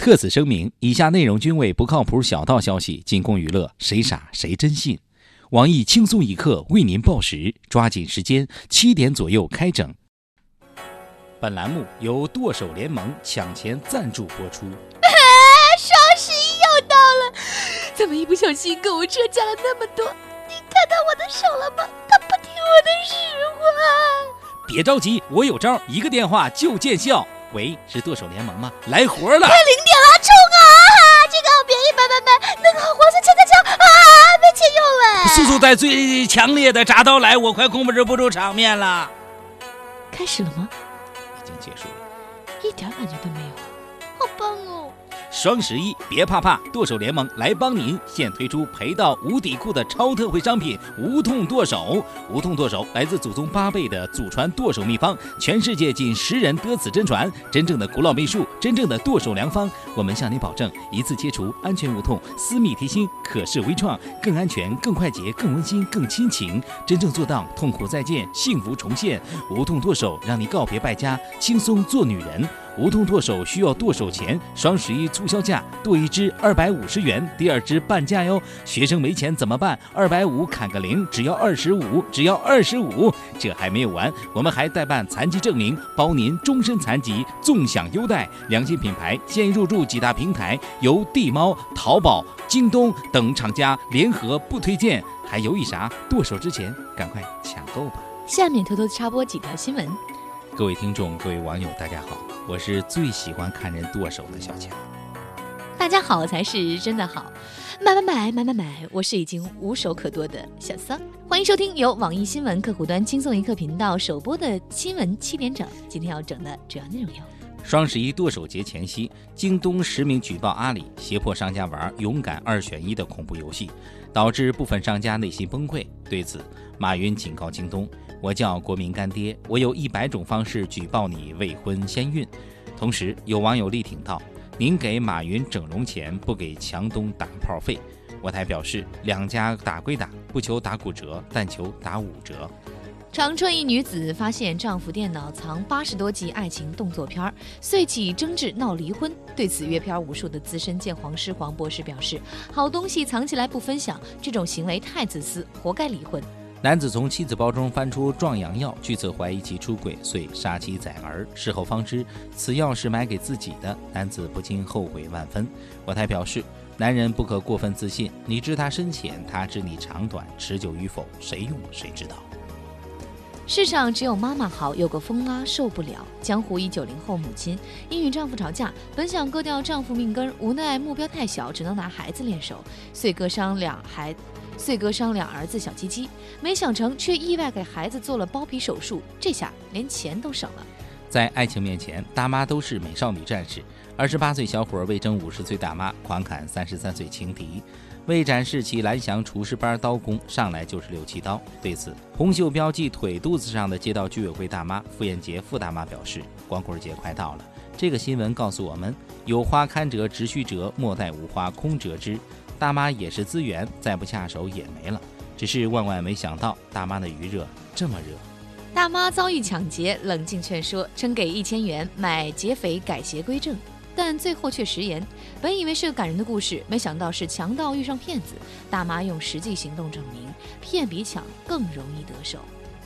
特此声明，以下内容均为不靠谱小道消息，仅供娱乐，谁傻谁真信。网易轻松一刻为您报时，抓紧时间，七点左右开整。本栏目由剁手联盟抢钱赞助播出。双十一又到了，怎么一不小心购物车加了那么多？你看到我的手了吗？他不听我的使唤。别着急，我有招，一个电话就见效。喂，是剁手联盟吗？来活了！快零点了，冲啊！这个好便宜，买买买！那个好划算，抢抢抢！啊，被切用了！速速带最强烈的铡刀来，我快控制不住场面了。开始了吗？已经结束了，一点感觉都没有！双十一别怕怕，剁手联盟来帮您！现推出赔到无底裤的超特惠商品——无痛剁手。无痛剁手来自祖宗八辈的祖传剁手秘方，全世界仅十人得此真传。真正的古老秘术，真正的剁手良方。我们向您保证，一次切除，安全无痛，私密贴心，可视微创，更安全、更快捷、更温馨、更亲情。真正做到痛苦再见，幸福重现。无痛剁手，让你告别败家，轻松做女人。无痛剁手需要剁手钱，双十一促销价，剁一只二百五十元，第二只半价哟。学生没钱怎么办？二百五砍个零，只要二十五，只要二十五。这还没有完，我们还代办残疾证明，包您终身残疾，纵享优待。良心品牌现入驻几大平台，由地猫、淘宝、京东等厂家联合不推荐，还犹豫啥？剁手之前赶快抢购吧！下面偷偷插播几条新闻。各位听众，各位网友，大家好，我是最喜欢看人剁手的小强。大家好才是真的好，买买买买买买！我是已经无手可剁的小桑。欢迎收听由网易新闻客户端轻松一刻频道首播的新闻七点整。今天要整的主要内容有：双十一剁手节前夕，京东实名举报阿里胁迫商家玩“勇敢二选一”的恐怖游戏，导致部分商家内心崩溃。对此，马云警告京东：“我叫国民干爹，我有一百种方式举报你未婚先孕。”同时，有网友力挺道：“您给马云整容钱，不给强东打炮费。”我台表示：“两家打归打，不求打骨折，但求打五折。”长春一女子发现丈夫电脑藏八十多集爱情动作片儿，遂起争执闹离婚。对此，阅片无数的资深鉴黄师黄博士表示：“好东西藏起来不分享，这种行为太自私，活该离婚。”男子从妻子包中翻出壮阳药，据此怀疑其出轨，遂杀妻宰儿。事后方知此药是买给自己的，男子不禁后悔万分。我台表示：男人不可过分自信，你知他深浅，他知你长短，持久与否，谁用谁知道。世上只有妈妈好，有个疯妈受不了。江湖一九零后母亲因与丈夫吵架，本想割掉丈夫命根，无奈目标太小，只能拿孩子练手，遂割伤两孩，岁哥商量儿子小鸡鸡。没想成，却意外给孩子做了包皮手术，这下连钱都省了。在爱情面前，大妈都是美少女战士。二十八岁小伙为争五十岁大妈，狂砍三十三岁情敌。为展示其蓝翔厨师班刀工，上来就是六七刀。对此，红袖标记腿肚子上的街道居委会大妈傅艳杰傅大妈表示：“光棍节快到了，这个新闻告诉我们，有花堪折直须折，莫待无花空折枝。大妈也是资源，再不下手也没了。只是万万没想到，大妈的余热这么热。”大妈遭遇抢劫，冷静劝说，称给一千元买劫匪改邪归正。但最后却食言。本以为是个感人的故事，没想到是强盗遇上骗子。大妈用实际行动证明，骗比抢更容易得手。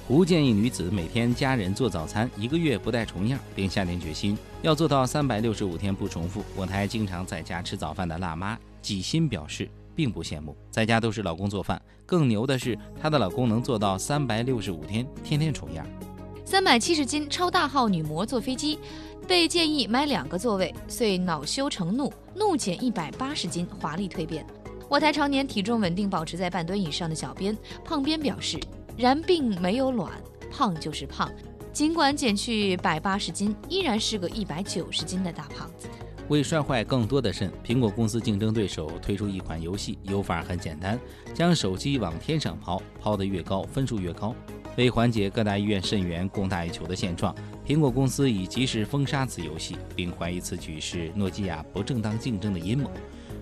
胡建议女子每天家人做早餐，一个月不带重样，并下定决心要做到三百六十五天不重复。我台经常在家吃早饭的辣妈纪欣表示，并不羡慕，在家都是老公做饭。更牛的是，她的老公能做到三百六十五天，天天重样。三百七十斤超大号女模坐飞机。被建议买两个座位，遂恼羞成怒，怒减一百八十斤，华丽蜕变。我台常年体重稳定保持在半吨以上的小编胖编表示，然并没有卵，胖就是胖。尽管减去百八十斤，依然是个一百九十斤的大胖子。为摔坏更多的肾，苹果公司竞争对手推出一款游戏，游法很简单，将手机往天上抛，抛得越高，分数越高。为缓解各大医院肾源供大于求的现状，苹果公司已及时封杀此游戏，并怀疑此举是诺基亚不正当竞争的阴谋。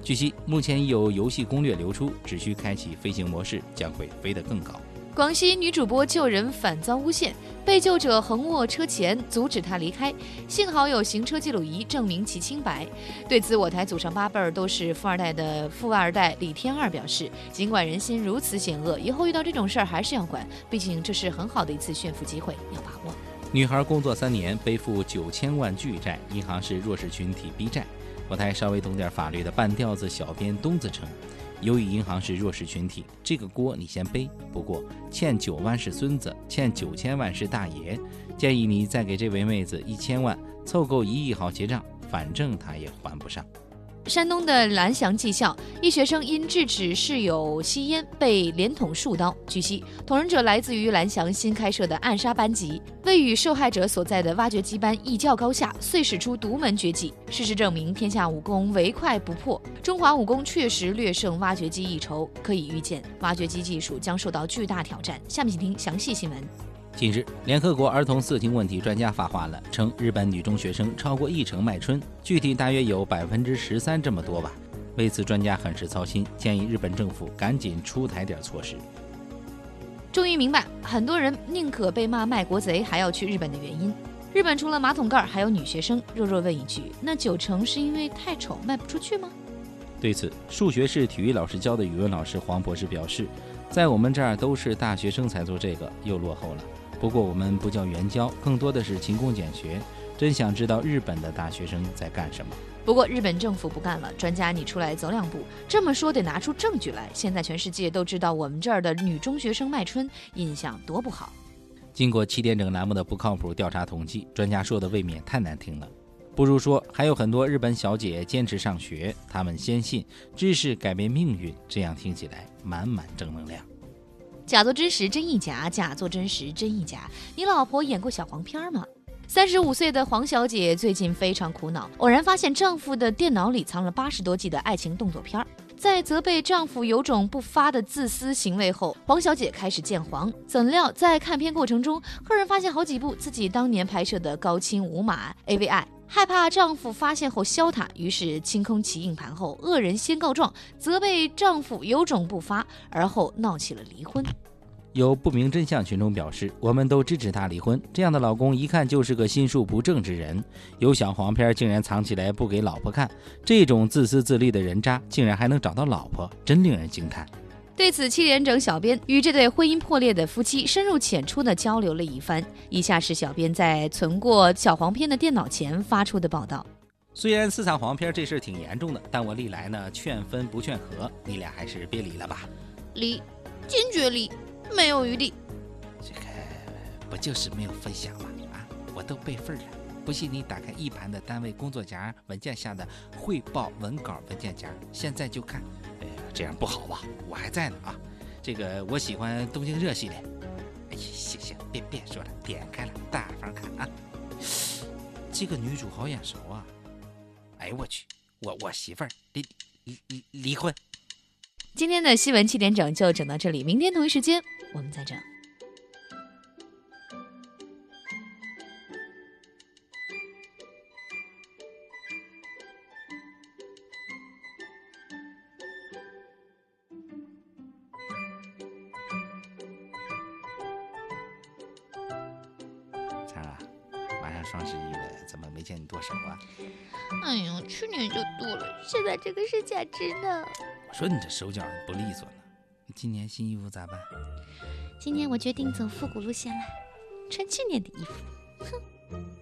据悉，目前已有游戏攻略流出，只需开启飞行模式，将会飞得更高。广西女主播救人反遭诬陷，被救者横卧车前阻止她离开，幸好有行车记录仪证明其清白。对此，我台祖上八辈儿都是富二代的富二代李天二表示，尽管人心如此险恶，以后遇到这种事儿还是要管，毕竟这是很好的一次炫富机会，要把握。女孩工作三年，背负九千万巨债，银行是弱势群体逼债。我台稍微懂点法律的半吊子小编东子称。由于银行是弱势群体，这个锅你先背。不过欠九万是孙子，欠九千万是大爷。建议你再给这位妹子一千万，凑够一亿好结账，反正她也还不上。山东的蓝翔技校一学生因制止室友吸烟被连捅数刀。据悉，捅人者来自于蓝翔新开设的暗杀班级，为与受害者所在的挖掘机班一较高下，遂使出独门绝技。事实证明，天下武功唯快不破，中华武功确实略胜挖掘机一筹。可以预见，挖掘机技术将受到巨大挑战。下面请听详细新闻。近日，联合国儿童色情问题专家发话了，称日本女中学生超过一成卖春，具体大约有百分之十三这么多吧。为此，专家很是操心，建议日本政府赶紧出台点措施。终于明白，很多人宁可被骂卖国贼，还要去日本的原因。日本除了马桶盖，还有女学生。弱弱问一句，那九成是因为太丑卖不出去吗？对此，数学是体育老师教的语文老师黄博士表示，在我们这儿都是大学生才做这个，又落后了。不过我们不叫援交，更多的是勤工俭学。真想知道日本的大学生在干什么。不过日本政府不干了，专家你出来走两步。这么说得拿出证据来。现在全世界都知道我们这儿的女中学生卖春，印象多不好。经过七点整栏目的不靠谱调查统计，专家说的未免太难听了。不如说还有很多日本小姐坚持上学，她们坚信知识改变命运。这样听起来满满正能量。假作真实真亦假，假作真实真亦假。你老婆演过小黄片吗？三十五岁的黄小姐最近非常苦恼，偶然发现丈夫的电脑里藏了八十多 G 的爱情动作片儿。在责备丈夫有种不发的自私行为后，黄小姐开始见黄。怎料在看片过程中，赫然发现好几部自己当年拍摄的高清无码 AVI。害怕丈夫发现后削她，于是清空其硬盘后，恶人先告状，责备丈夫有种不发，而后闹起了离婚。有不明真相群众表示，我们都支持她离婚。这样的老公一看就是个心术不正之人，有小黄片竟然藏起来不给老婆看，这种自私自利的人渣竟然还能找到老婆，真令人惊叹。对此，七连整小编与这对婚姻破裂的夫妻深入浅出地交流了一番。以下是小编在存过小黄片的电脑前发出的报道：虽然私藏黄片这事挺严重的，但我历来呢劝分不劝和，你俩还是别离了吧。离，坚决离，没有余地。这个不就是没有分享吗？啊，我都备份了，不信你打开一盘的单位工作夹文件下的汇报文稿文件夹，现在就看。这样不好吧？我还在呢啊！这个我喜欢东京热系列。哎呀，行行，别别说了，点开了，大方看啊！这个女主好眼熟啊！哎我去，我我媳妇儿离离离离婚。今天的新闻七点整就整到这里，明天同一时间我们再整。双十一了，怎么没见你剁手啊？哎呦，去年就剁了，现在这个是假肢呢。我说你这手脚不利索呢。今年新衣服咋办？今年我决定走复古路线了，穿去年的衣服。哼。